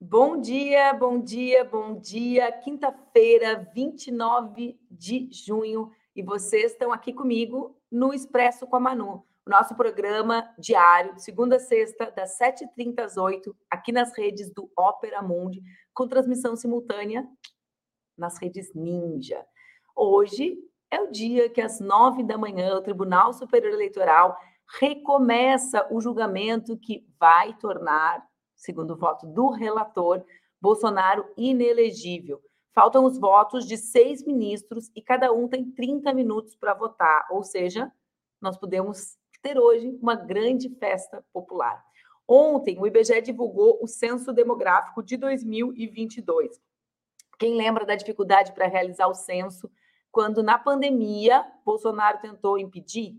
Bom dia, bom dia, bom dia. Quinta-feira, 29 de junho, e vocês estão aqui comigo no Expresso com a Manu, nosso programa diário, segunda a sexta, das 7h30 às 8 aqui nas redes do Opera Mundi, com transmissão simultânea nas redes Ninja. Hoje é o dia que, às 9 da manhã, o Tribunal Superior Eleitoral recomeça o julgamento que vai tornar segundo o voto do relator, Bolsonaro inelegível. Faltam os votos de seis ministros e cada um tem 30 minutos para votar, ou seja, nós podemos ter hoje uma grande festa popular. Ontem, o IBGE divulgou o censo demográfico de 2022. Quem lembra da dificuldade para realizar o censo quando, na pandemia, Bolsonaro tentou impedir?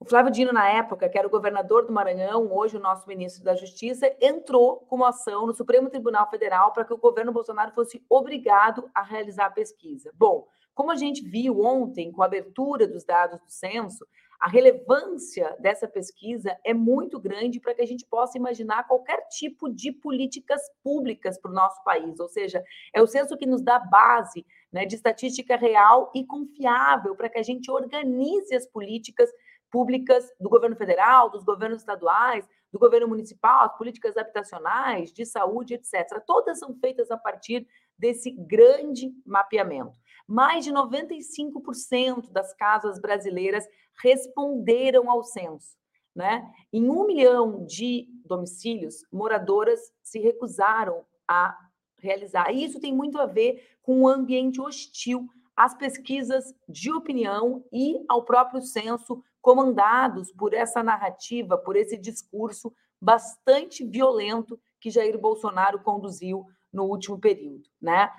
O Flávio Dino, na época, que era o governador do Maranhão, hoje o nosso ministro da Justiça, entrou com uma ação no Supremo Tribunal Federal para que o governo Bolsonaro fosse obrigado a realizar a pesquisa. Bom, como a gente viu ontem com a abertura dos dados do censo, a relevância dessa pesquisa é muito grande para que a gente possa imaginar qualquer tipo de políticas públicas para o nosso país. Ou seja, é o censo que nos dá base né, de estatística real e confiável para que a gente organize as políticas públicas do governo federal, dos governos estaduais, do governo municipal, as políticas habitacionais, de saúde, etc. Todas são feitas a partir desse grande mapeamento. Mais de 95% das casas brasileiras responderam ao censo. Né? Em um milhão de domicílios, moradoras se recusaram a realizar. E isso tem muito a ver com o ambiente hostil às pesquisas de opinião e ao próprio censo comandados por essa narrativa, por esse discurso bastante violento que Jair Bolsonaro conduziu no último período. Né?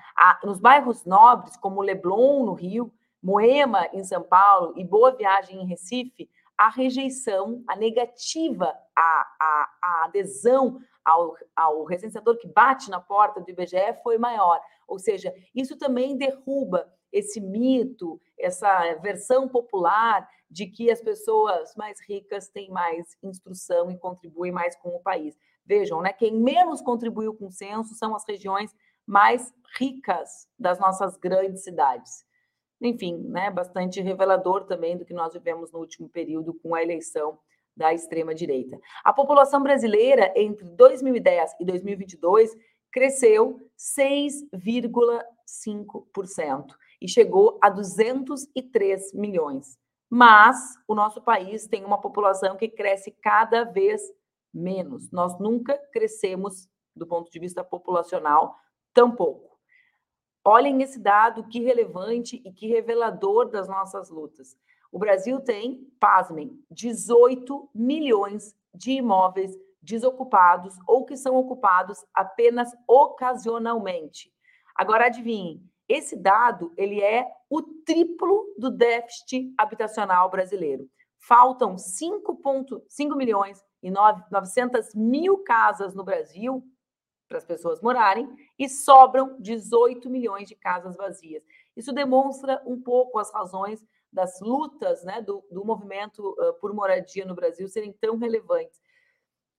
nos bairros nobres, como Leblon, no Rio, Moema, em São Paulo, e Boa Viagem, em Recife, a rejeição, a negativa, a, a, a adesão ao, ao recenseador que bate na porta do IBGE foi maior. Ou seja, isso também derruba esse mito, essa versão popular de que as pessoas mais ricas têm mais instrução e contribuem mais com o país. Vejam, né? Quem menos contribuiu com o censo são as regiões mais ricas das nossas grandes cidades. Enfim, né, bastante revelador também do que nós vivemos no último período com a eleição da extrema direita. A população brasileira entre 2010 e 2022 cresceu 6,5% e chegou a 203 milhões. Mas o nosso país tem uma população que cresce cada vez menos. Nós nunca crescemos do ponto de vista populacional tão pouco. Olhem esse dado, que relevante e que revelador das nossas lutas. O Brasil tem, pasmem, 18 milhões de imóveis desocupados ou que são ocupados apenas ocasionalmente. Agora adivinhem, esse dado ele é o triplo do déficit habitacional brasileiro. Faltam 5,5 milhões e 900 mil casas no Brasil para as pessoas morarem e sobram 18 milhões de casas vazias. Isso demonstra um pouco as razões das lutas né, do, do movimento uh, por moradia no Brasil serem tão relevantes.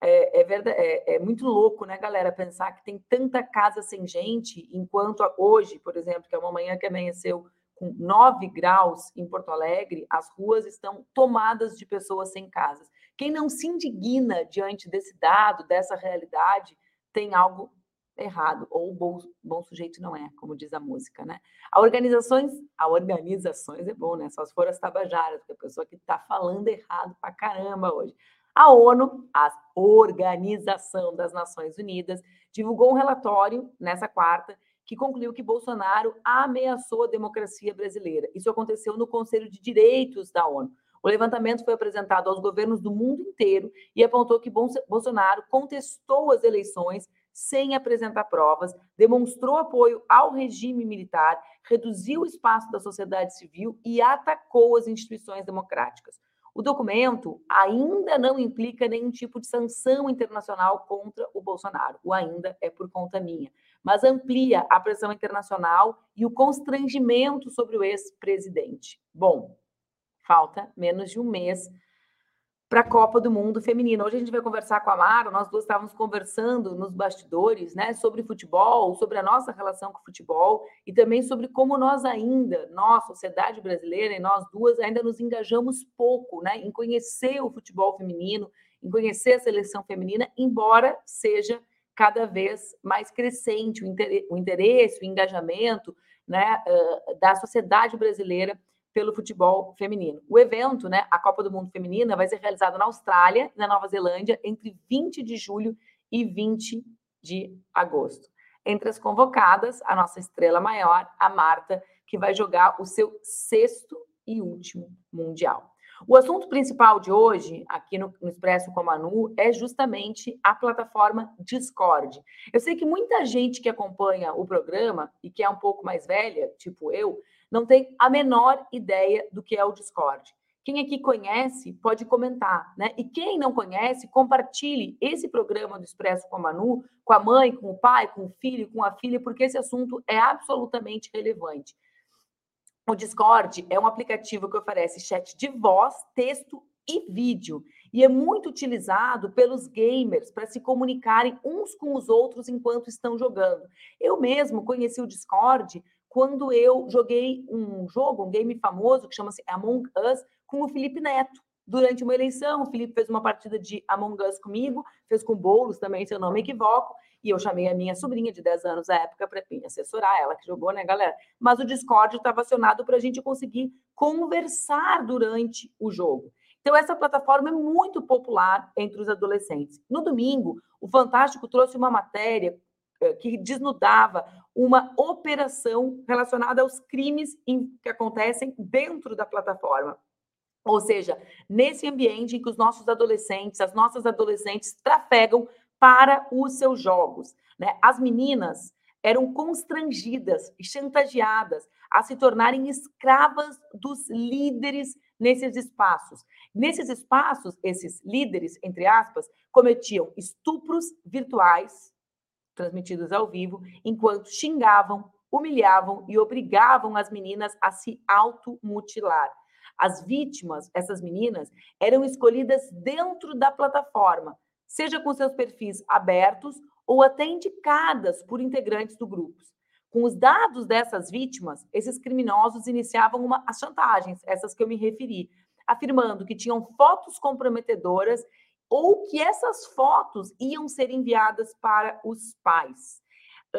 É, é, verdade, é, é, muito louco, né, galera, pensar que tem tanta casa sem gente, enquanto hoje, por exemplo, que é uma manhã que amanheceu com 9 graus em Porto Alegre, as ruas estão tomadas de pessoas sem casas. Quem não se indigna diante desse dado, dessa realidade, tem algo errado, ou bom, bom sujeito não é, como diz a música, né? A organizações, a organizações é bom, né? Só se for as tabajaras, porque a pessoa que está falando errado pra caramba hoje. A ONU, a Organização das Nações Unidas, divulgou um relatório nessa quarta que concluiu que Bolsonaro ameaçou a democracia brasileira. Isso aconteceu no Conselho de Direitos da ONU. O levantamento foi apresentado aos governos do mundo inteiro e apontou que Bolsonaro contestou as eleições sem apresentar provas, demonstrou apoio ao regime militar, reduziu o espaço da sociedade civil e atacou as instituições democráticas. O documento ainda não implica nenhum tipo de sanção internacional contra o Bolsonaro. O ainda é por conta minha. mas amplia a pressão internacional e o constrangimento sobre o ex-presidente. Bom, falta menos de um mês para a Copa do Mundo Feminino. Hoje a gente vai conversar com a Mara, nós duas estávamos conversando nos bastidores, né, sobre futebol, sobre a nossa relação com o futebol e também sobre como nós ainda, nós, sociedade brasileira, e nós duas ainda nos engajamos pouco, né, em conhecer o futebol feminino, em conhecer a seleção feminina, embora seja cada vez mais crescente o interesse, o engajamento, né, da sociedade brasileira pelo futebol feminino. O evento, né, a Copa do Mundo Feminina, vai ser realizado na Austrália e na Nova Zelândia entre 20 de julho e 20 de agosto. Entre as convocadas, a nossa estrela maior, a Marta, que vai jogar o seu sexto e último Mundial. O assunto principal de hoje, aqui no, no Expresso com a Manu, é justamente a plataforma Discord. Eu sei que muita gente que acompanha o programa e que é um pouco mais velha, tipo eu, não tem a menor ideia do que é o Discord. Quem aqui conhece pode comentar, né? E quem não conhece, compartilhe esse programa do Expresso com a Manu, com a mãe, com o pai, com o filho, com a filha, porque esse assunto é absolutamente relevante. O Discord é um aplicativo que oferece chat de voz, texto e vídeo, e é muito utilizado pelos gamers para se comunicarem uns com os outros enquanto estão jogando. Eu mesmo conheci o Discord quando eu joguei um jogo, um game famoso que chama-se Among Us, com o Felipe Neto. Durante uma eleição, o Felipe fez uma partida de Among Us comigo, fez com Boulos também, se eu não me equivoco, e eu chamei a minha sobrinha de 10 anos à época para me assessorar, ela que jogou, né, galera? Mas o Discord estava acionado para a gente conseguir conversar durante o jogo. Então, essa plataforma é muito popular entre os adolescentes. No domingo, o Fantástico trouxe uma matéria eh, que desnudava uma operação relacionada aos crimes que acontecem dentro da plataforma. Ou seja, nesse ambiente em que os nossos adolescentes, as nossas adolescentes trafegam para os seus jogos. Né? As meninas eram constrangidas chantageadas a se tornarem escravas dos líderes nesses espaços. Nesses espaços, esses líderes, entre aspas, cometiam estupros virtuais, transmitidos ao vivo, enquanto xingavam, humilhavam e obrigavam as meninas a se automutilar. As vítimas, essas meninas, eram escolhidas dentro da plataforma, seja com seus perfis abertos ou até indicadas por integrantes do grupo. Com os dados dessas vítimas, esses criminosos iniciavam uma, as chantagens, essas que eu me referi, afirmando que tinham fotos comprometedoras ou que essas fotos iam ser enviadas para os pais.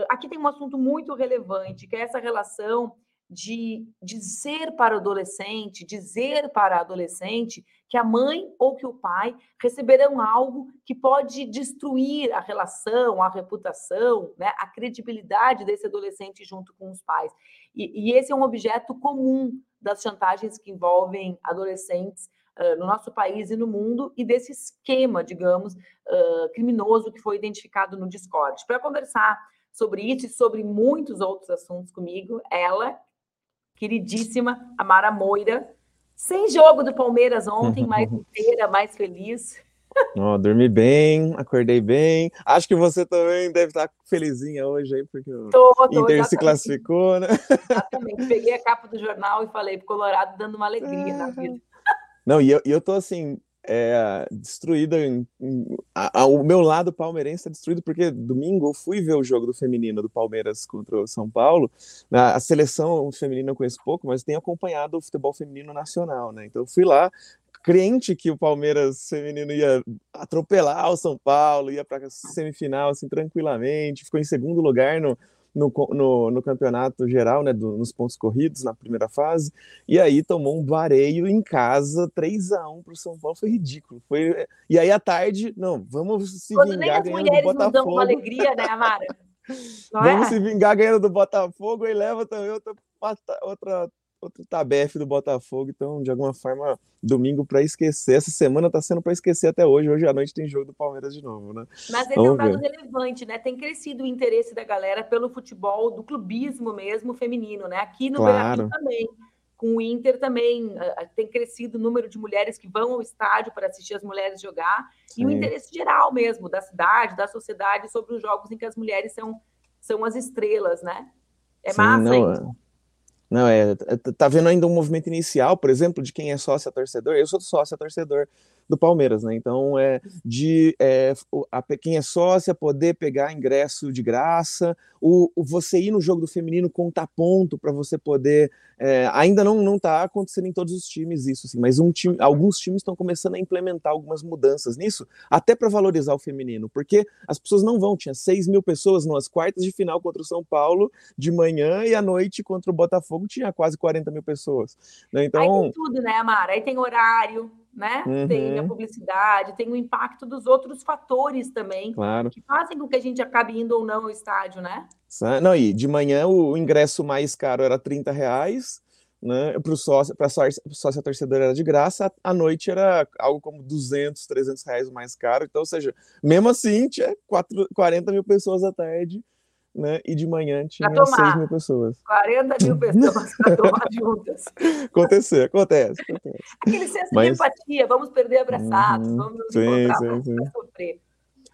Aqui tem um assunto muito relevante, que é essa relação de dizer para o adolescente, dizer para a adolescente que a mãe ou que o pai receberão algo que pode destruir a relação, a reputação, né, a credibilidade desse adolescente junto com os pais. E, e esse é um objeto comum das chantagens que envolvem adolescentes uh, no nosso país e no mundo e desse esquema, digamos, uh, criminoso que foi identificado no Discord. Para conversar sobre isso e sobre muitos outros assuntos comigo, ela, queridíssima Amara Moira, sem jogo do Palmeiras ontem, mais inteira, mais feliz. Oh, dormi bem, acordei bem. Acho que você também deve estar felizinha hoje aí, porque o tô, tô, Inter exatamente. se classificou, né? Exatamente. Peguei a capa do jornal e falei pro Colorado dando uma alegria na vida. Não, e eu, eu tô assim, é, destruída. Em, em, a, a, o meu lado palmeirense está destruído porque domingo eu fui ver o jogo do feminino do Palmeiras contra o São Paulo. A, a seleção feminina eu conheço pouco, mas tenho acompanhado o futebol feminino nacional, né? Então eu fui lá, crente que o Palmeiras feminino ia atropelar o São Paulo, ia para semifinal assim tranquilamente, ficou em segundo lugar no, no, no, no campeonato geral, né, do, nos pontos corridos na primeira fase, e aí tomou um vareio em casa, 3 a 1 para o São Paulo, foi ridículo. Foi... E aí à tarde, não, vamos se Quando vingar ganhando do Botafogo. Não dão uma alegria, né, Amara? Não vamos é? se vingar ganhando do Botafogo e leva também outra, outra outro tabefe do Botafogo, então, de alguma forma, domingo para esquecer. Essa semana está sendo para esquecer até hoje. Hoje à noite tem jogo do Palmeiras de novo, né? Mas esse é um dado relevante, né? Tem crescido o interesse da galera pelo futebol, do clubismo mesmo feminino, né? Aqui no claro. Brasil também. Com o Inter também tem crescido o número de mulheres que vão ao estádio para assistir as mulheres jogar Sim. e o interesse geral mesmo da cidade, da sociedade sobre os jogos em que as mulheres são são as estrelas, né? É Sim, massa não, isso. Não, é, é, tá vendo ainda um movimento inicial, por exemplo, de quem é sócio torcedor. Eu sou sócio torcedor do Palmeiras, né? Então é de é, a, quem é sócia poder pegar ingresso de graça, o, o você ir no jogo do feminino contar ponto para você poder. É, ainda não não está acontecendo em todos os times isso, assim, mas um time, alguns times estão começando a implementar algumas mudanças nisso, até para valorizar o feminino, porque as pessoas não vão. Tinha 6 mil pessoas nas quartas de final contra o São Paulo de manhã e à noite contra o Botafogo tinha quase 40 mil pessoas. Né? Então, Aí tem tudo, né, Amara? Aí tem horário, né? Uhum. Tem a publicidade, tem o impacto dos outros fatores também, claro. que fazem com que a gente acabe indo ou não ao estádio, né? Não, e de manhã o ingresso mais caro era 30 reais, né? Para o sócio, para sócia torcedora era de graça, à noite era algo como 200, 300 reais mais caro. Então, ou seja, mesmo assim, tinha 4, 40 mil pessoas à tarde né? E de manhã tinha 6 mil pessoas. 40 mil pessoas para tomar juntas. Acontecer, acontece, acontece. Aquele senso Mas... de empatia, vamos perder abraçados, uhum, vamos nos sim, encontrar sim, sim. sofrer.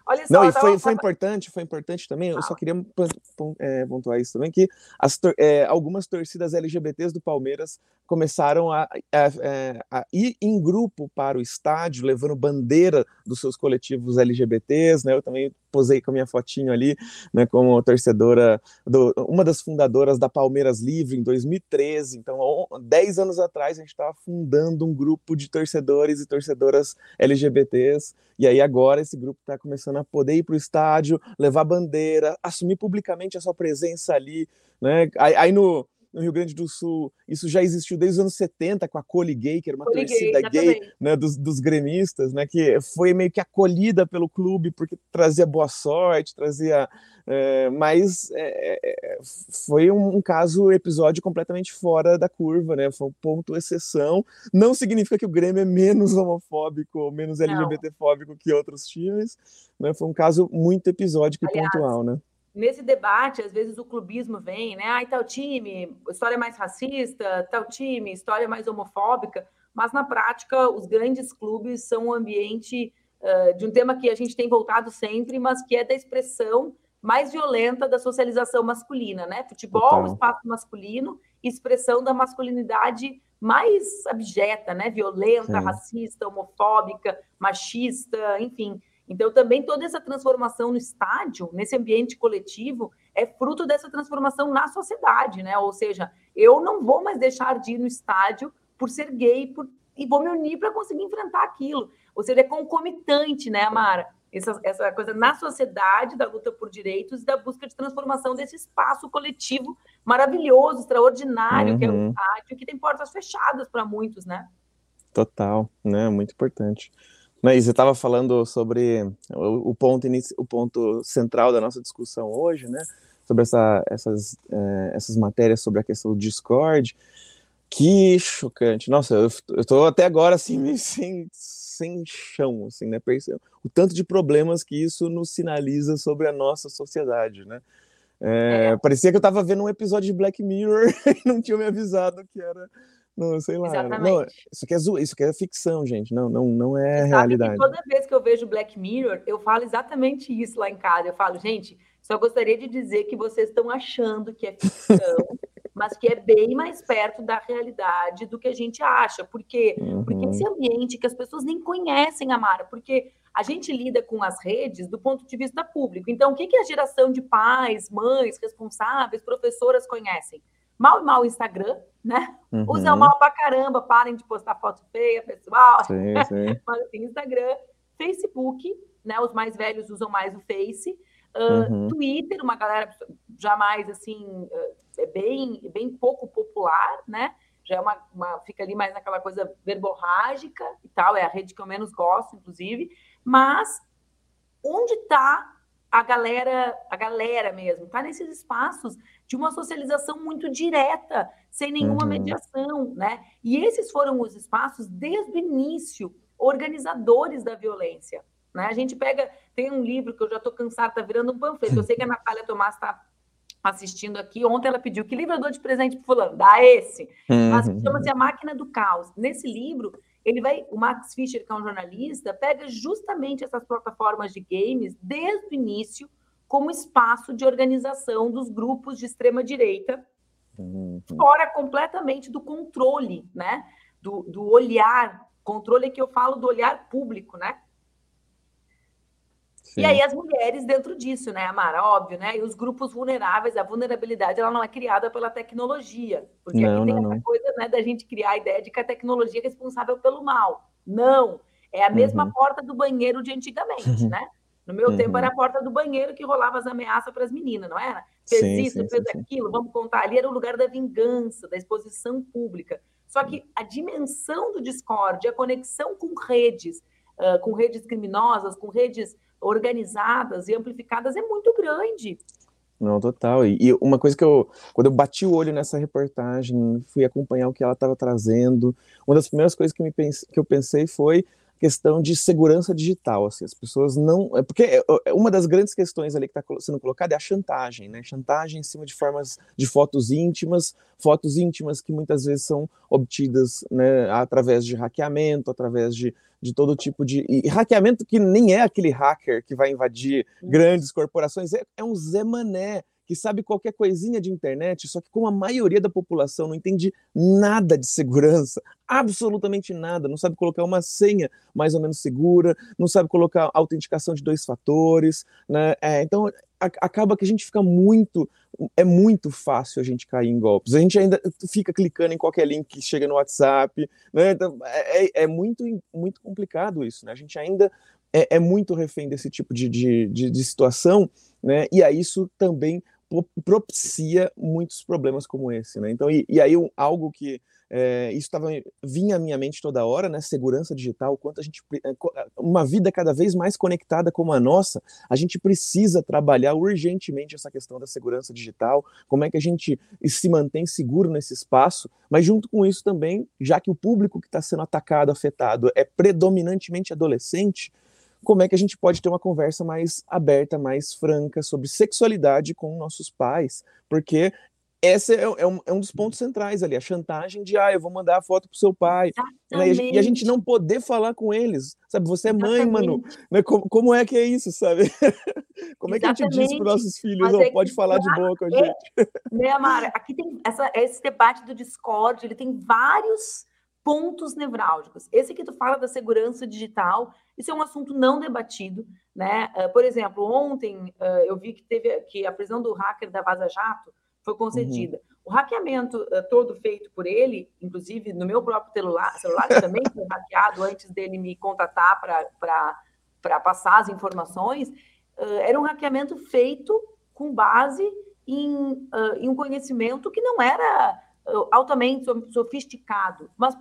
Olha só, Não, e foi, foi importante, foi importante também, eu só queria é, pontuar isso também, que as, é, algumas torcidas LGBTs do Palmeiras começaram a, a, é, a, ir em grupo para o estádio, levando bandeira dos seus coletivos LGBTs, né? Eu também posei com a minha fotinho ali, né, como torcedora, do, uma das fundadoras da Palmeiras Livre em 2013. Então, 10 anos atrás, a gente estava fundando um grupo de torcedores e torcedoras LGBTs. E aí, agora, esse grupo está começando a poder ir para o estádio, levar bandeira, assumir publicamente a sua presença ali. Né? Aí, aí no no Rio Grande do Sul, isso já existiu desde os anos 70 com a Cole Gay, que era uma Cole torcida gay, gay né, dos, dos, gremistas, né, que foi meio que acolhida pelo clube porque trazia boa sorte, trazia. É, mas é, é foi um, um, caso, episódio completamente fora da curva, né? Foi um ponto exceção. Não significa que o Grêmio é menos homofóbico ou menos LGBTfóbico que outros times, né? Foi um caso muito episódico e pontual, né? Nesse debate, às vezes o clubismo vem, né? Ai, tal time, história mais racista, tal time, história mais homofóbica, mas na prática, os grandes clubes são um ambiente uh, de um tema que a gente tem voltado sempre, mas que é da expressão mais violenta da socialização masculina, né? Futebol, então... espaço masculino, expressão da masculinidade mais abjeta, né? Violenta, Sim. racista, homofóbica, machista, enfim. Então, também toda essa transformação no estádio, nesse ambiente coletivo, é fruto dessa transformação na sociedade, né? Ou seja, eu não vou mais deixar de ir no estádio por ser gay por... e vou me unir para conseguir enfrentar aquilo. Ou seja, é concomitante, né, Amara? Essa, essa coisa na sociedade da luta por direitos e da busca de transformação desse espaço coletivo maravilhoso, extraordinário, uhum. que é o uhum. estádio, que tem portas fechadas para muitos, né? Total, né? Muito importante. Mas você estava falando sobre o, o ponto o ponto central da nossa discussão hoje, né? Sobre essa, essas, é, essas matérias sobre a questão do Discord. Que chocante. Nossa, eu, tô até agora assim, sem, sem chão, assim, né? O tanto de problemas que isso nos sinaliza sobre a nossa sociedade, né? É, é. Parecia que eu estava vendo um episódio de Black Mirror e não tinha me avisado que era não, sei lá. Exatamente. Não, isso, aqui é, isso aqui é ficção, gente. Não, não, não é Você realidade. toda vez que eu vejo Black Mirror, eu falo exatamente isso lá em casa. Eu falo, gente, só gostaria de dizer que vocês estão achando que é ficção, mas que é bem mais perto da realidade do que a gente acha. Por quê? Uhum. Porque esse ambiente que as pessoas nem conhecem, Amara, porque a gente lida com as redes do ponto de vista público. Então, o que, que a geração de pais, mães, responsáveis, professoras conhecem? Mal e mal o Instagram, né? Uhum. Usam mal pra caramba, parem de postar foto feia, pessoal. Sim, sim. Mas assim, Instagram, Facebook, né? Os mais velhos usam mais o Face. Uh, uhum. Twitter, uma galera jamais assim, é bem, bem pouco popular, né? Já é uma, uma, fica ali mais naquela coisa verborrágica e tal, é a rede que eu menos gosto, inclusive. Mas onde está a galera, a galera mesmo, está nesses espaços de uma socialização muito direta, sem nenhuma uhum. mediação, né? E esses foram os espaços desde o início, organizadores da violência. Né? A gente pega, tem um livro que eu já estou cansada, está virando um panfleto. Eu sei que a Natália Tomás está assistindo aqui. Ontem ela pediu que livro eu dou de presente para fulano? Dá esse. Uhum. Mas chama-se A Máquina do Caos. Nesse livro, ele vai, o Max Fischer, que é um jornalista, pega justamente essas plataformas de games desde o início, como espaço de organização dos grupos de extrema direita, uhum. fora completamente do controle, né? Do, do olhar, controle que eu falo do olhar público, né? Sim. E aí as mulheres dentro disso, né, Amara? Óbvio, né? E os grupos vulneráveis, a vulnerabilidade, ela não é criada pela tecnologia. Porque não, aqui tem não, essa não. coisa né, da gente criar a ideia de que a tecnologia é responsável pelo mal. Não. É a mesma uhum. porta do banheiro de antigamente, né? No meu uhum. tempo era a porta do banheiro que rolava as ameaças para as meninas, não era? Fez sim, isso, sim, fez sim, aquilo, vamos contar. Ali era o lugar da vingança, da exposição pública. Só que a dimensão do Discord, a conexão com redes, uh, com redes criminosas, com redes organizadas e amplificadas é muito grande. Não, total. E, e, uma coisa que eu, quando eu bati o olho nessa reportagem, fui acompanhar o que ela estava trazendo, uma das primeiras coisas que, me pense, que eu pensei foi questão de segurança digital, assim, as pessoas não, é porque é, é, uma das grandes questões ali que está sendo colocada é a chantagem, né, chantagem em cima de formas de fotos íntimas, fotos íntimas que muitas vezes são obtidas, né, através de hackeamento, através de, de todo tipo de, e hackeamento que nem é aquele hacker que vai invadir grandes corporações, é, é um Zé Mané, que sabe qualquer coisinha de internet, só que como a maioria da população não entende nada de segurança, absolutamente nada, não sabe colocar uma senha mais ou menos segura, não sabe colocar autenticação de dois fatores, né? É, então a, acaba que a gente fica muito, é muito fácil a gente cair em golpes. A gente ainda fica clicando em qualquer link que chega no WhatsApp, né? Então, é, é, é muito, muito complicado isso, né? A gente ainda é, é muito refém desse tipo de, de, de, de situação, né? E aí isso também propicia muitos problemas como esse, né? Então, e, e aí algo que é, isso tava, vinha à minha mente toda hora, né? Segurança digital, quanto a gente eh, eh, uma vida cada vez mais conectada como a nossa, a gente precisa trabalhar urgentemente essa questão da segurança digital, como é que a gente se mantém seguro nesse espaço, mas junto com isso também, já que o público que está sendo atacado, afetado, é predominantemente adolescente, como é que a gente pode ter uma conversa mais aberta, mais franca sobre sexualidade com nossos pais, porque esse é, é, um, é, um, dos pontos centrais ali, a chantagem de, ah, eu vou mandar a foto pro seu pai, né? e, a, gente não poder falar com eles, sabe, você é mãe, mano, né? como, como, é que é isso, sabe? como é que a gente diz para nossos filhos, oh, pode falar de boa com a gente? né, Amara, aqui tem essa, esse debate do Discord, ele tem vários pontos nevrálgicos. Esse que tu fala da segurança digital, isso é um assunto não debatido, né? Uh, por exemplo, ontem uh, eu vi que teve que a prisão do hacker da Vaza Jato foi concedida. Uhum. O hackeamento uh, todo feito por ele, inclusive no meu próprio celular, celular também foi hackeado antes dele me contatar para passar as informações, era um hackeamento feito com base em, em um conhecimento que não era altamente sofisticado, mas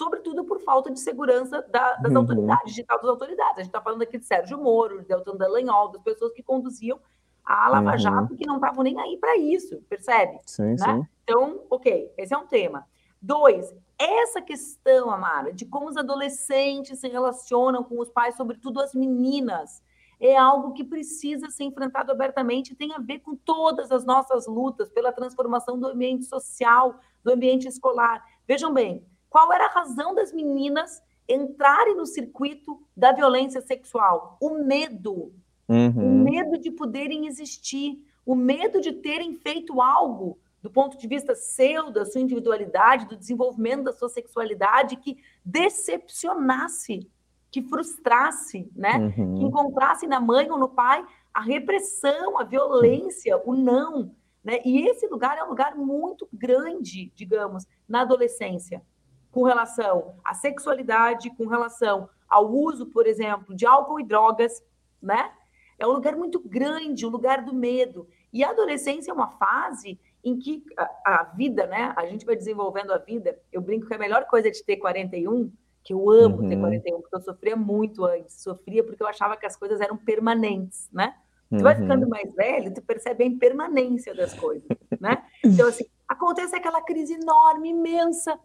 sobretudo por falta de segurança da, das uhum. autoridades, digital das autoridades. A gente está falando aqui de Sérgio Moro, de Deltan Dallagnol, das pessoas que conduziam a Lava uhum. Jato, que não estavam nem aí para isso, percebe? Sim, né? sim. Então, ok, esse é um tema. Dois, essa questão, Amara, de como os adolescentes se relacionam com os pais, sobretudo as meninas, é algo que precisa ser enfrentado abertamente e tem a ver com todas as nossas lutas pela transformação do ambiente social, do ambiente escolar. Vejam bem, qual era a razão das meninas entrarem no circuito da violência sexual? O medo. Uhum. O medo de poderem existir, o medo de terem feito algo do ponto de vista seu, da sua individualidade, do desenvolvimento da sua sexualidade, que decepcionasse, que frustrasse, né? Uhum. Que encontrasse na mãe ou no pai a repressão, a violência, o não. Né? E esse lugar é um lugar muito grande, digamos, na adolescência com relação à sexualidade, com relação ao uso, por exemplo, de álcool e drogas, né? É um lugar muito grande, o um lugar do medo. E a adolescência é uma fase em que a, a, vida, né? A gente vai desenvolvendo a vida. Eu brinco que a melhor coisa de ter 41, que eu amo uhum. ter 41, porque eu sofria muito antes. Sofria porque eu achava que as coisas eram permanentes, né? Tu uhum. vai ficando mais velho, tu percebe a impermanência das coisas, né? Então, assim, acontece aquela crise enorme, imensa,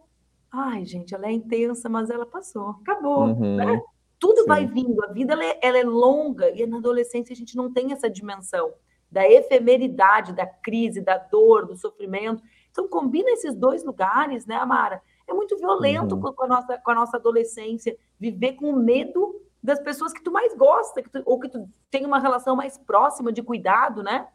Ai, gente, ela é intensa, mas ela passou, acabou. Uhum, né? Tudo sim. vai vindo, a vida ela é, ela é, longa e na adolescência a gente não tem essa dimensão da efemeridade, da crise, da dor, do sofrimento. Então, combina esses dois lugares, né, Amara? É muito violento uhum. com, a nossa, com a nossa adolescência, viver com medo das pessoas que tu mais gosta, que tu, ou que tu tem uma relação mais próxima de cuidado, né?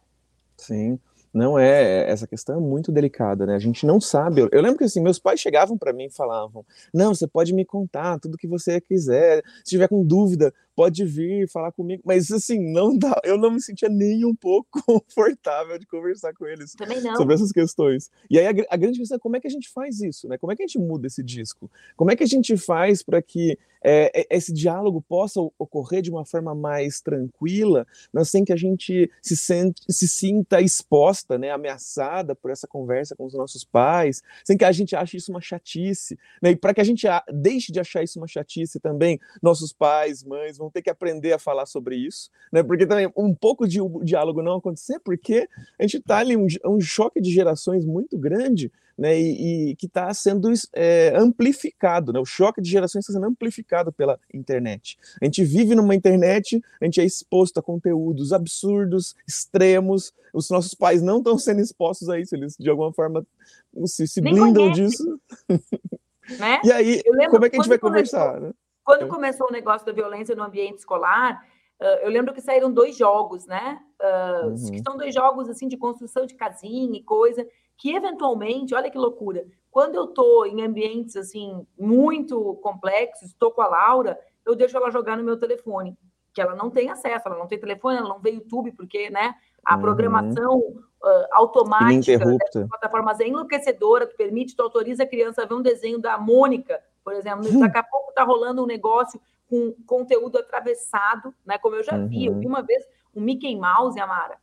Sim. Não é, essa questão é muito delicada, né? A gente não sabe. Eu, eu lembro que assim, meus pais chegavam para mim e falavam: "Não, você pode me contar tudo que você quiser. Se tiver com dúvida, pode vir falar comigo". Mas assim, não dá, eu não me sentia nem um pouco confortável de conversar com eles sobre essas questões. E aí a, a, grande questão é como é que a gente faz isso, né? Como é que a gente muda esse disco? Como é que a gente faz para que é, esse diálogo possa ocorrer de uma forma mais tranquila, mas sem que a gente se, sente, se sinta exposta, né, ameaçada por essa conversa com os nossos pais, sem que a gente ache isso uma chatice, né, e para que a gente deixe de achar isso uma chatice também, nossos pais, mães vão ter que aprender a falar sobre isso, né, porque também um pouco de diálogo não acontecer, porque a gente está ali um, um choque de gerações muito grande, né, e, e que está sendo é, amplificado, né, o choque de gerações está sendo amplificado pela internet. A gente vive numa internet, a gente é exposto a conteúdos absurdos, extremos, os nossos pais não estão sendo expostos a isso, eles de alguma forma se, se blindam conhece. disso. Né? E aí, como é que a gente vai conversar? Né? Quando começou o negócio da violência no ambiente escolar, eu lembro que saíram dois jogos, né? Uh, uhum. Que são dois jogos assim de construção de casinha e coisa que eventualmente, olha que loucura, quando eu estou em ambientes assim muito complexos, estou com a Laura, eu deixo ela jogar no meu telefone, que ela não tem acesso, ela não tem telefone, ela não vê YouTube, porque né, a uhum. programação uh, automática dessas plataformas é enlouquecedora, tu permite, tu autoriza a criança a ver um desenho da Mônica, por exemplo, hum. daqui a pouco está rolando um negócio com conteúdo atravessado, né? Como eu já uhum. vi, eu vi uhum. uma vez um Mickey Mouse, Amara,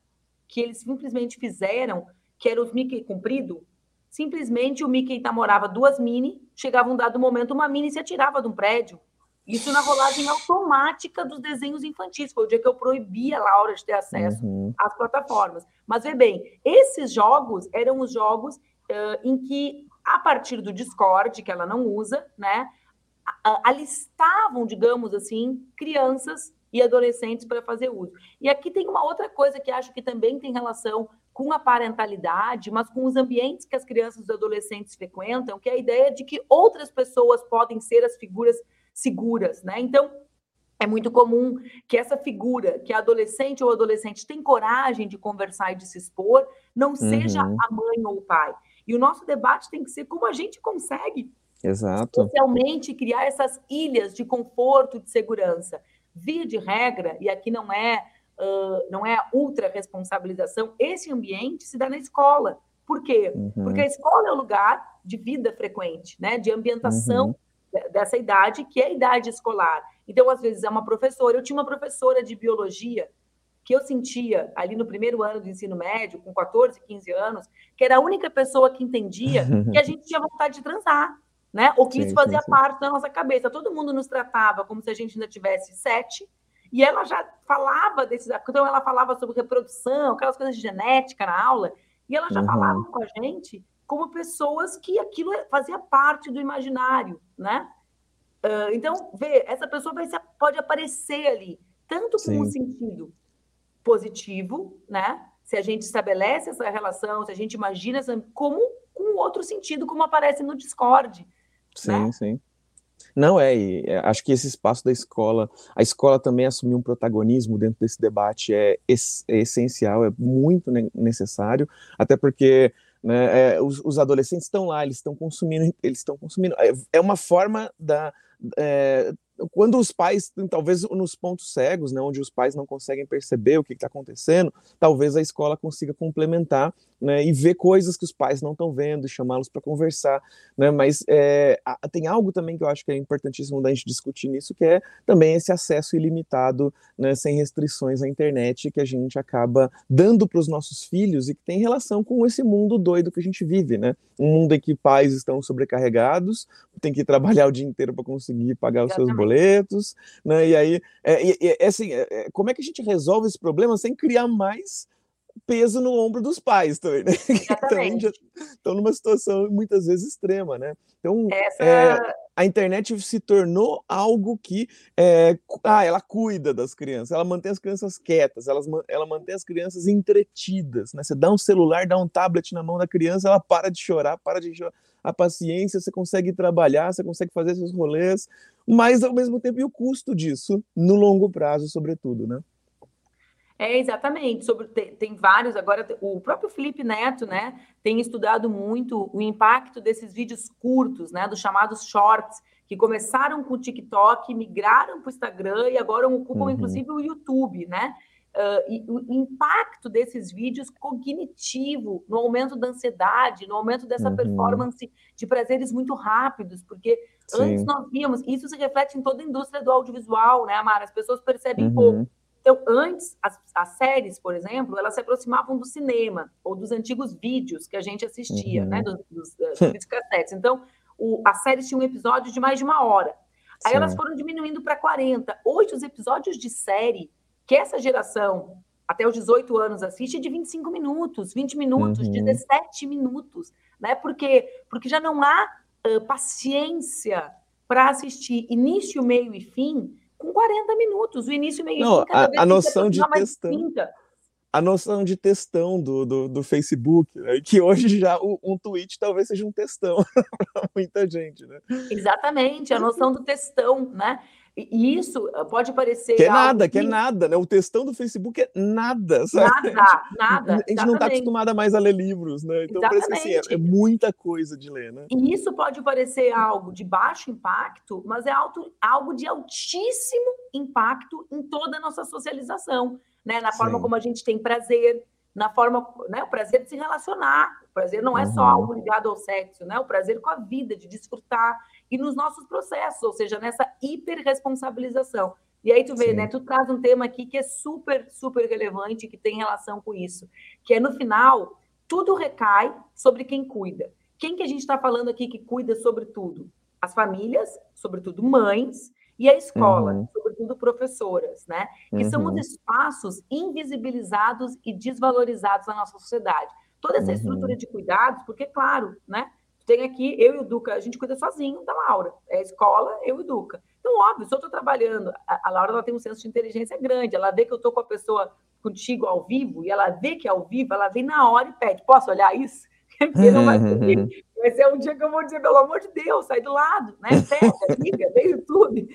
que eles simplesmente fizeram que era os Mickey comprido, simplesmente o Mickey namorava duas mini, chegava um dado momento, uma mini se atirava de um prédio. Isso na rolagem automática dos desenhos infantis. Foi o dia que eu proibi a Laura de ter acesso uhum. às plataformas. Mas vê bem, esses jogos eram os jogos uh, em que, a partir do Discord, que ela não usa, né, alistavam, digamos assim, crianças e adolescentes para fazer uso. E aqui tem uma outra coisa que acho que também tem relação com a parentalidade, mas com os ambientes que as crianças e os adolescentes frequentam, que é a ideia de que outras pessoas podem ser as figuras seguras, né? Então, é muito comum que essa figura, que a adolescente ou adolescente tem coragem de conversar e de se expor, não seja uhum. a mãe ou o pai. E o nosso debate tem que ser como a gente consegue Exato. Especialmente criar essas ilhas de conforto, de segurança. Via de regra, e aqui não é uh, não é ultra responsabilização, esse ambiente se dá na escola. Por quê? Uhum. Porque a escola é o lugar de vida frequente, né? de ambientação uhum. dessa idade, que é a idade escolar. Então, às vezes, é uma professora. Eu tinha uma professora de biologia que eu sentia ali no primeiro ano do ensino médio, com 14, 15 anos, que era a única pessoa que entendia que a gente tinha vontade de transar, né? Ou que sim, isso fazia sim, sim. parte da nossa cabeça. Todo mundo nos tratava como se a gente ainda tivesse sete, e ela já falava desses. Então, ela falava sobre reprodução, aquelas coisas de genética na aula, e ela já uhum. falava com a gente como pessoas que aquilo fazia parte do imaginário, né? Uh, então, vê, essa pessoa ser, pode aparecer ali, tanto com um sentido positivo, né? Se a gente estabelece essa relação, se a gente imagina, essa, como com outro sentido, como aparece no Discord. Sim, né? sim. Não é, e é, acho que esse espaço da escola, a escola também assumir um protagonismo dentro desse debate é, é essencial, é muito ne necessário, até porque né, é, os, os, adolescentes estão lá, eles estão consumindo, eles estão consumindo. É, é uma forma da, é, quando os pais, talvez nos pontos cegos, né, onde os pais não conseguem perceber o que está acontecendo, talvez a escola consiga complementar né, e ver coisas que os pais não estão vendo, chamá-los para conversar. Né, mas é, tem algo também que eu acho que é importantíssimo da gente discutir nisso, que é também esse acesso ilimitado, né, sem restrições à internet, que a gente acaba dando para os nossos filhos e que tem relação com esse mundo doido que a gente vive. Né? Um mundo em que pais estão sobrecarregados, tem que trabalhar o dia inteiro para conseguir pagar os seus boletos né? E aí, é, é, é assim, é, é, como é que a gente resolve esse problema sem criar mais peso no ombro dos pais também, né? Exatamente. estão numa situação muitas vezes extrema, né? Então, Essa... é, a internet se tornou algo que é, ah, ela cuida das crianças, ela mantém as crianças quietas, ela, ela mantém as crianças entretidas, né? Você dá um celular, dá um tablet na mão da criança, ela para de chorar, para de chorar a paciência, você consegue trabalhar, você consegue fazer seus rolês, mas ao mesmo tempo e o custo disso no longo prazo, sobretudo, né? É, exatamente. Sobre, tem, tem, vários, agora o próprio Felipe Neto, né, tem estudado muito o impacto desses vídeos curtos, né, dos chamados shorts, que começaram com o TikTok, migraram para o Instagram e agora ocupam, uhum. inclusive, o YouTube, né? Uh, e o impacto desses vídeos cognitivo no aumento da ansiedade, no aumento dessa uhum. performance de prazeres muito rápidos, porque Sim. antes nós víamos, isso se reflete em toda a indústria do audiovisual, né, Amara? As pessoas percebem uhum. pouco. Então, antes, as, as, séries, por exemplo, elas se aproximavam do cinema ou dos antigos vídeos que a gente assistia, né, uhum. né? Dos, dos, dos cassetes. Então, o, as séries tinham um episódio de mais de uma hora. Aí Sim. elas foram diminuindo para 40. Hoje, os episódios de série que essa geração, até os 18 anos, assiste é de 25 minutos, 20 minutos, uhum. 17 minutos. Né? Por quê? Porque já não há uh, paciência para assistir início, meio e fim com 40 minutos. O início, meio Não, cada a, a noção de textão, a noção de textão do, do, do Facebook, né? que hoje já um, um tweet talvez seja um textão para muita gente, né? Exatamente, a noção do textão, né? E isso ah, pode parecer. Que é nada, que... que... é nada, né? O textão do Facebook é nada, sabe? Nada, nada. A gente exatamente. não está acostumada mais a ler livros, né? Então exatamente. parece que assim, é, é, muita coisa de ler, né? E isso pode parecer algo de baixo impacto, mas é alto, algo de altíssimo impacto em toda a nossa socialização, né? Na forma Sim. como a gente tem prazer, na forma, né? O prazer de se relacionar. O prazer não é uhum. só algo ligado ao sexo, né? O prazer com a vida, de desfrutar e nos nossos processos, ou seja, nessa hiperresponsabilização. E aí tu vê, Sim. né? Tu traz um tema aqui que é super, super relevante, que tem relação com isso, que é no final, tudo recai sobre quem cuida. Quem que a gente está falando aqui que cuida sobre tudo? As famílias, sobretudo mães, e a escola, uhum. sobretudo professoras, né? Que uhum. são os espaços invisibilizados e desvalorizados na nossa sociedade. Toda essa uhum. estrutura de cuidados, porque, claro, né? Tem aqui, eu e o Duca, a gente cuida sozinho da Laura. É a escola, eu e o Duca. Então, óbvio, se eu estou trabalhando, a, a, Laura ela tem um senso de inteligência grande, ela vê que eu estou com a pessoa contigo ao vivo, e ela vê que é ao vivo, ela vem na hora e pede, posso olhar isso? Porque não vai conseguir. Vai ser um dia que eu vou dizer, pelo amor de Deus, sai do lado, né? Pega, liga, vem YouTube.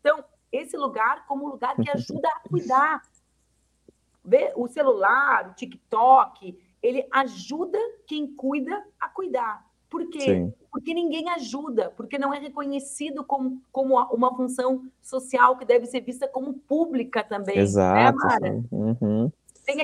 Então, esse lugar como um lugar que ajuda a cuidar. Vê, o celular, o TikTok, ele ajuda quem cuida a cuidar. Por quê? Sim. Porque ninguém ajuda, porque não é reconhecido como, como uma função social que deve ser vista como pública também. Né, Exato. Né, uhum.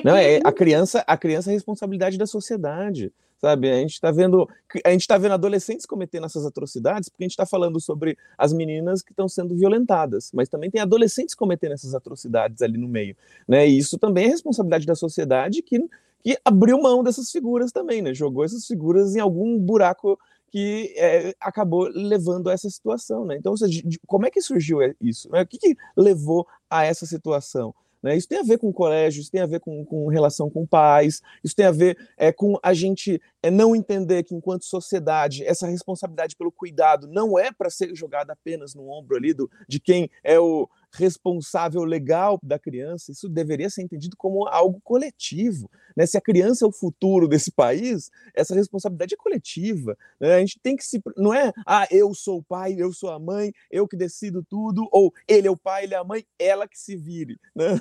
Não, é, a criança, a criança é responsabilidade da sociedade, sabe? A gente está vendo, a gente está vendo adolescentes cometendo essas atrocidades, porque a gente está falando sobre as meninas que estão sendo violentadas, mas também tem adolescentes cometendo essas atrocidades ali no meio, né? E isso também é responsabilidade da sociedade que que abriu mão dessas figuras também, né? Jogou essas figuras em algum buraco que é, acabou levando a essa situação, né? Então, seja, como é que surgiu isso? Né? O que, que levou a essa situação? Né? Isso tem a ver com colégio, isso tem a ver com, com relação com pais, isso tem a ver é, com a gente é, não entender que, enquanto sociedade, essa responsabilidade pelo cuidado não é para ser jogada apenas no ombro ali do, de quem é o, responsável legal da criança, isso deveria ser entendido como algo coletivo. Né? Se a criança é o futuro desse país, essa responsabilidade é coletiva. Né? A gente tem que se. Não é, ah, eu sou o pai, eu sou a mãe, eu que decido tudo, ou ele é o pai, ele é a mãe, ela que se vire. Né?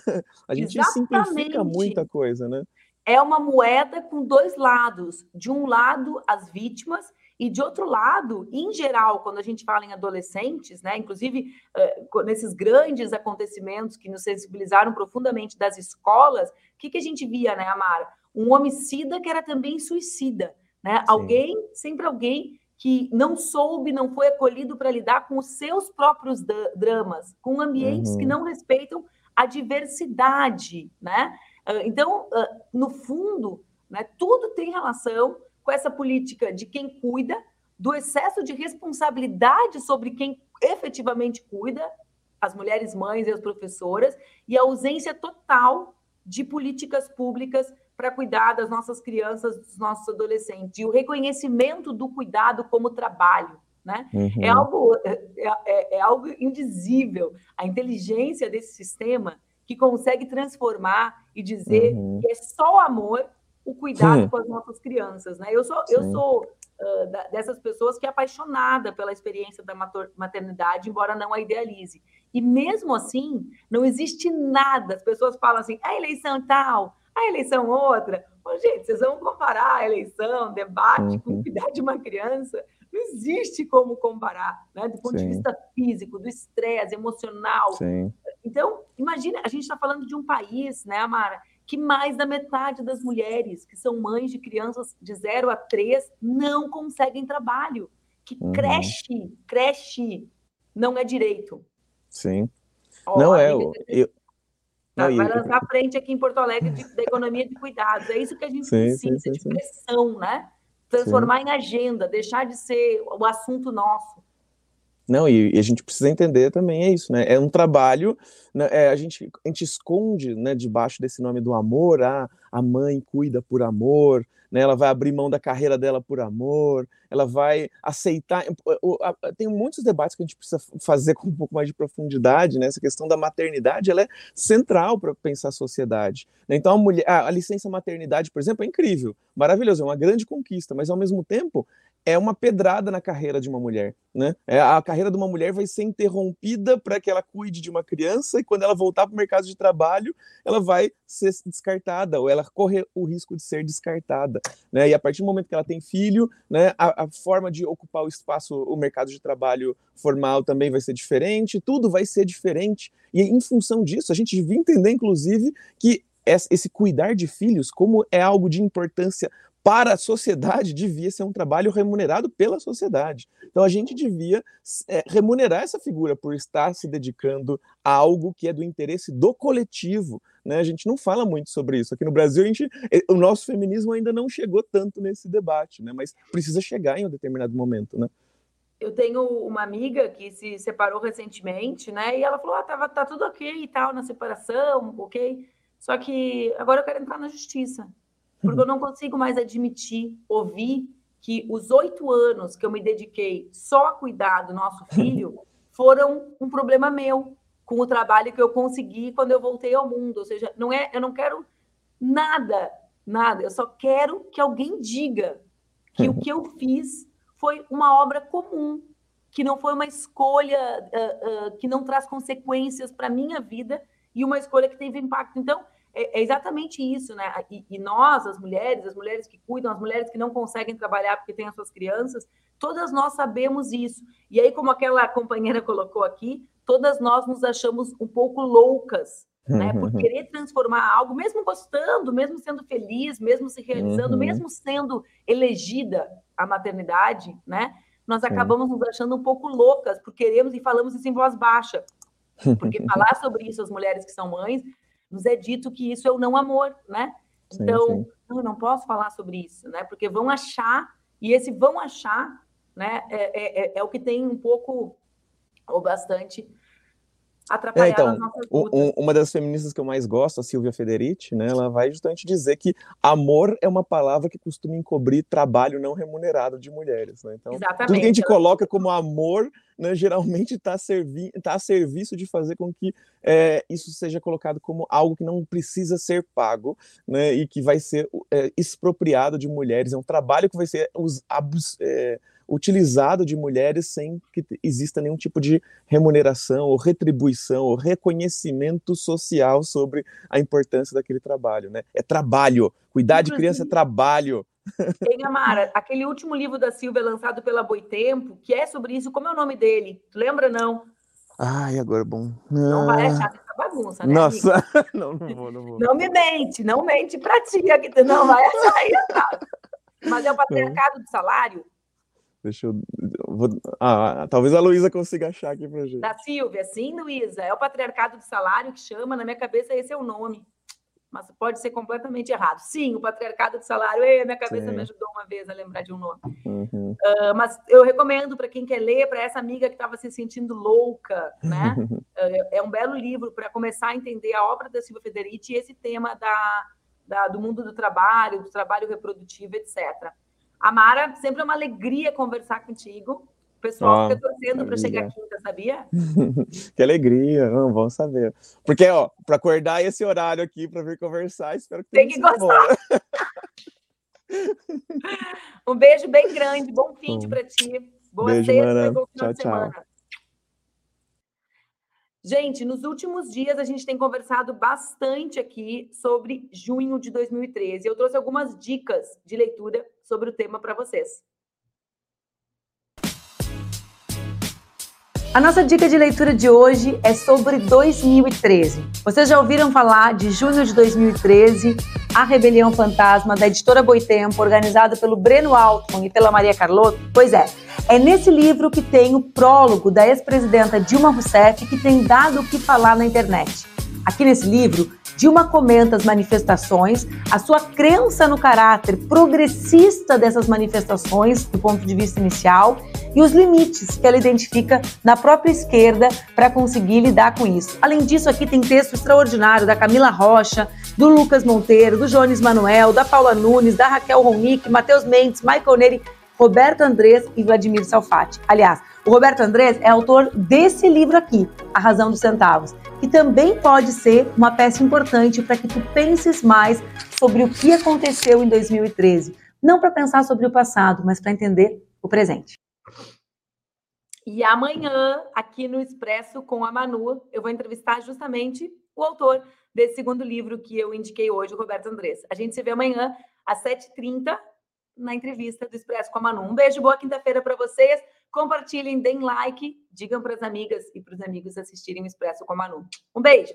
A gente Exatamente. simplifica muita coisa, né? É uma moeda com dois lados. De um lado, as vítimas, e de outro lado, em geral, quando a gente fala em adolescentes, né, inclusive uh, nesses grandes acontecimentos que nos sensibilizaram profundamente das escolas, o que, que a gente via, né, Amara? Um homicida que era também suicida, né? Alguém, sempre alguém que não soube, não foi acolhido para lidar com os seus próprios dramas, com ambientes uhum. que não respeitam a diversidade, né? Uh, então, uh, no fundo, né, tudo tem relação com essa política de quem cuida, do excesso de responsabilidade sobre quem efetivamente cuida, as mulheres mães e as professoras, e a ausência total de políticas públicas para cuidar das nossas crianças, dos nossos adolescentes, e o reconhecimento do cuidado como trabalho. Né? Uhum. É, algo, é, é, é algo indizível. A inteligência desse sistema que consegue transformar e dizer uhum. que é só amor o cuidado hum. com as nossas crianças, né? Eu sou, eu sou uh, da, dessas pessoas que é apaixonada pela experiência da maternidade, embora não a idealize. E mesmo assim, não existe nada. As pessoas falam assim, a eleição tal, a eleição outra. Ô, gente, vocês vão comparar a eleição, debate, uhum. com cuidar de uma criança? Não existe como comparar, né? Do ponto Sim. de vista físico, do estresse emocional. Sim. Então, imagina, a gente está falando de um país, né, Amara, que mais da metade das mulheres que são mães de crianças de 0 a 3 não conseguem trabalho. Que uhum. creche, creche não é direito. Sim. Oh, não é. Eu, eu, tá, vai lançar a frente aqui em Porto Alegre de, da economia de cuidados. É isso que a gente sim, precisa, sim, sim, de pressão, né? Transformar em agenda, deixar de ser o assunto nosso. Não, e, e, a gente precisa entender também é isso, né? É um trabalho, né? é, a, gente, a gente esconde né, debaixo desse nome do amor, ah, a mãe cuida por amor, né? Ela vai abrir mão da carreira dela por amor, ela vai aceitar. Tem muitos debates que a gente precisa fazer com um pouco mais de profundidade, né? Essa questão da maternidade, ela é central para pensar a sociedade. Né? Então, a, mulher, a licença maternidade, por exemplo, é incrível, maravilhoso, é uma grande conquista, mas ao mesmo tempo é uma pedrada na carreira de uma mulher, né? É, a carreira de uma mulher vai ser interrompida para que ela cuide de uma criança e quando ela voltar para o mercado de trabalho, ela vai ser descartada ou ela corre o risco de ser descartada, né? E a partir do momento que ela tem filho, né, a, a forma de ocupar o espaço, o mercado de trabalho formal também vai ser diferente, tudo vai ser diferente. E em função disso, a gente devia entender, inclusive, que esse cuidar de filhos como é algo de importância para a sociedade devia ser um trabalho remunerado pela sociedade. Então a gente devia é, remunerar essa figura por estar se dedicando a algo que é do interesse do coletivo. Né? A gente não fala muito sobre isso. Aqui no Brasil, a gente, o nosso feminismo ainda não chegou tanto nesse debate, né? mas precisa chegar em um determinado momento. Né? Eu tenho uma amiga que se separou recentemente, né? E ela falou: ah, tá tudo ok e tal na separação, ok. Só que agora eu quero entrar na justiça porque eu não consigo mais admitir, ouvir que os oito anos que eu me dediquei só a cuidar do nosso filho foram um problema meu com o trabalho que eu consegui quando eu voltei ao mundo. Ou seja, não é, eu não quero nada, nada. Eu só quero que alguém diga que o que eu fiz foi uma obra comum, que não foi uma escolha uh, uh, que não traz consequências para a minha vida e uma escolha que teve impacto. Então, é, é exatamente isso, né? E, e, nós, as mulheres, as mulheres que cuidam, as mulheres que não conseguem trabalhar porque têm as suas crianças, todas nós sabemos isso. E aí, como aquela companheira colocou aqui, todas nós nos achamos um pouco loucas, né? Por querer transformar algo, mesmo gostando, mesmo sendo feliz, mesmo se realizando, uhum. mesmo sendo elegida a maternidade, né? Nós acabamos nos achando um pouco loucas por queremos e falamos isso em voz baixa. Porque falar sobre isso as mulheres que são mães nos é dito que isso é o não amor, né? Sim, então, sim. Não, eu não posso falar sobre isso, né? Porque vão achar, e esse vão achar, né, é, é, é, é o que tem um pouco ou bastante atrapalhar é, então, um, uma das feministas que eu mais gosto, a Silvia Federici, né, ela vai justamente dizer que amor é uma palavra que costuma encobrir trabalho não remunerado de mulheres. Né? Então, Exatamente. tudo que a gente coloca como amor, né, geralmente está servi tá a serviço de fazer com que é, isso seja colocado como algo que não precisa ser pago né, e que vai ser é, expropriado de mulheres. É um trabalho que vai ser os, abus, é, utilizado de mulheres sem que exista nenhum tipo de remuneração ou retribuição ou reconhecimento social sobre a importância daquele trabalho, né? É trabalho. Cuidar de criança é trabalho. Hein, Amara, aquele último livro da Silvia lançado pela Boitempo, que é sobre isso, como é o nome dele? Tu lembra, não? Ai, agora bom. Não vai achar essa bagunça, né? Nossa, não, não vou, não vou. Não me mente, não mente pra ti, tu não vai achar aí, Mas é o patriarcado do salário, Deixa eu. Vou, ah, talvez a Luísa consiga achar aqui pra gente. Da Silvia, sim, Luísa. É o patriarcado do salário que chama, na minha cabeça esse é o nome. Mas pode ser completamente errado. Sim, o patriarcado do salário. Ei, minha cabeça sim. me ajudou uma vez a lembrar de um nome. Uhum. Uh, mas eu recomendo para quem quer ler, para essa amiga que estava se sentindo louca, né? uh, é um belo livro para começar a entender a obra da Silvia Federici e esse tema da, da, do mundo do trabalho, do trabalho reprodutivo, etc. Amara, sempre é uma alegria conversar contigo. O pessoal fica torcendo para chegar quinta, sabia? que alegria, não, vamos saber. Porque, ó, para acordar esse horário aqui para vir conversar, espero que Tem que gostar. Um beijo bem grande, bom fim de para ti. Boa beijo, sexta, bom final tchau, de semana. Tchau. Gente, nos últimos dias a gente tem conversado bastante aqui sobre junho de 2013. Eu trouxe algumas dicas de leitura sobre o tema para vocês. A nossa dica de leitura de hoje é sobre 2013. Vocês já ouviram falar de junho de 2013, A Rebelião Fantasma, da editora Boitempo, organizado pelo Breno Altman e pela Maria Carlotto? Pois é, é nesse livro que tem o prólogo da ex-presidenta Dilma Rousseff que tem dado o que falar na internet. Aqui nesse livro, Dilma comenta as manifestações, a sua crença no caráter progressista dessas manifestações, do ponto de vista inicial, e os limites que ela identifica na própria esquerda para conseguir lidar com isso. Além disso, aqui tem texto extraordinário da Camila Rocha, do Lucas Monteiro, do Jones Manuel, da Paula Nunes, da Raquel Ronick, Matheus Mendes, Michael Neri, Roberto Andrés e Vladimir Salfati. Aliás, o Roberto Andrés é autor desse livro aqui, A Razão dos Centavos que também pode ser uma peça importante para que tu penses mais sobre o que aconteceu em 2013. Não para pensar sobre o passado, mas para entender o presente. E amanhã, aqui no Expresso com a Manu, eu vou entrevistar justamente o autor desse segundo livro que eu indiquei hoje, o Roberto Andrés. A gente se vê amanhã às 7h30 na entrevista do Expresso com a Manu. Um beijo, boa quinta-feira para vocês. Compartilhem, deem like, digam para as amigas e para os amigos assistirem o Expresso com a Manu. Um beijo!